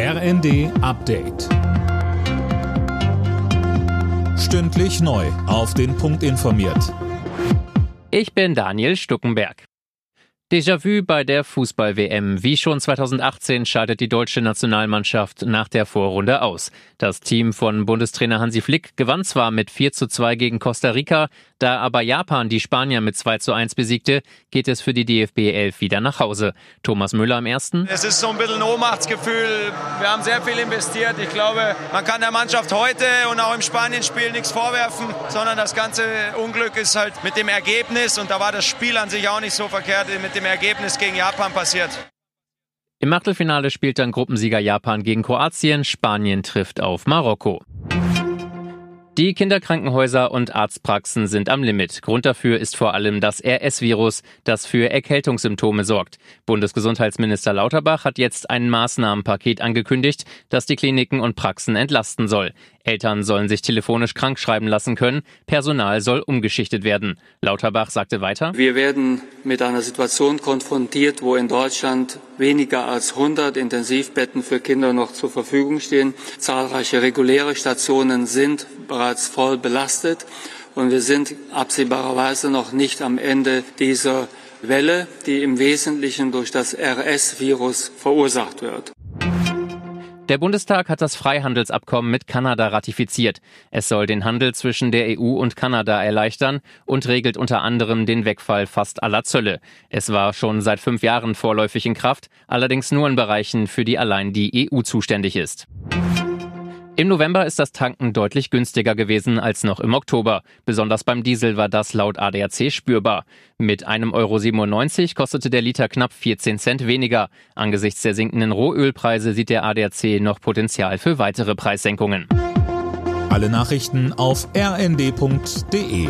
RND Update. Stündlich neu. Auf den Punkt informiert. Ich bin Daniel Stuckenberg. Déjà-vu bei der Fußball-WM. Wie schon 2018 schaltet die deutsche Nationalmannschaft nach der Vorrunde aus. Das Team von Bundestrainer Hansi Flick gewann zwar mit 4 zu 2 gegen Costa Rica, da aber Japan die Spanier mit 2 zu 1 besiegte, geht es für die DFB 11 wieder nach Hause. Thomas Müller am ersten. Es ist so ein bisschen ein Ohnmachtsgefühl. Wir haben sehr viel investiert. Ich glaube, man kann der Mannschaft heute und auch im Spanienspiel nichts vorwerfen, sondern das ganze Unglück ist halt mit dem Ergebnis und da war das Spiel an sich auch nicht so verkehrt mit dem Ergebnis gegen Japan passiert. Im Achtelfinale spielt dann Gruppensieger Japan gegen Kroatien, Spanien trifft auf Marokko. Die Kinderkrankenhäuser und Arztpraxen sind am Limit. Grund dafür ist vor allem das RS-Virus, das für Erkältungssymptome sorgt. Bundesgesundheitsminister Lauterbach hat jetzt ein Maßnahmenpaket angekündigt, das die Kliniken und Praxen entlasten soll. Eltern sollen sich telefonisch krankschreiben lassen können, Personal soll umgeschichtet werden. Lauterbach sagte weiter, Wir werden mit einer Situation konfrontiert, wo in Deutschland weniger als 100 Intensivbetten für Kinder noch zur Verfügung stehen. Zahlreiche reguläre Stationen sind bereits voll belastet und wir sind absehbarerweise noch nicht am Ende dieser Welle, die im Wesentlichen durch das RS-Virus verursacht wird. Der Bundestag hat das Freihandelsabkommen mit Kanada ratifiziert. Es soll den Handel zwischen der EU und Kanada erleichtern und regelt unter anderem den Wegfall fast aller Zölle. Es war schon seit fünf Jahren vorläufig in Kraft, allerdings nur in Bereichen, für die allein die EU zuständig ist. Im November ist das Tanken deutlich günstiger gewesen als noch im Oktober. Besonders beim Diesel war das laut ADAC spürbar. Mit 1,97 Euro kostete der Liter knapp 14 Cent weniger. Angesichts der sinkenden Rohölpreise sieht der ADAC noch Potenzial für weitere Preissenkungen. Alle Nachrichten auf rnd.de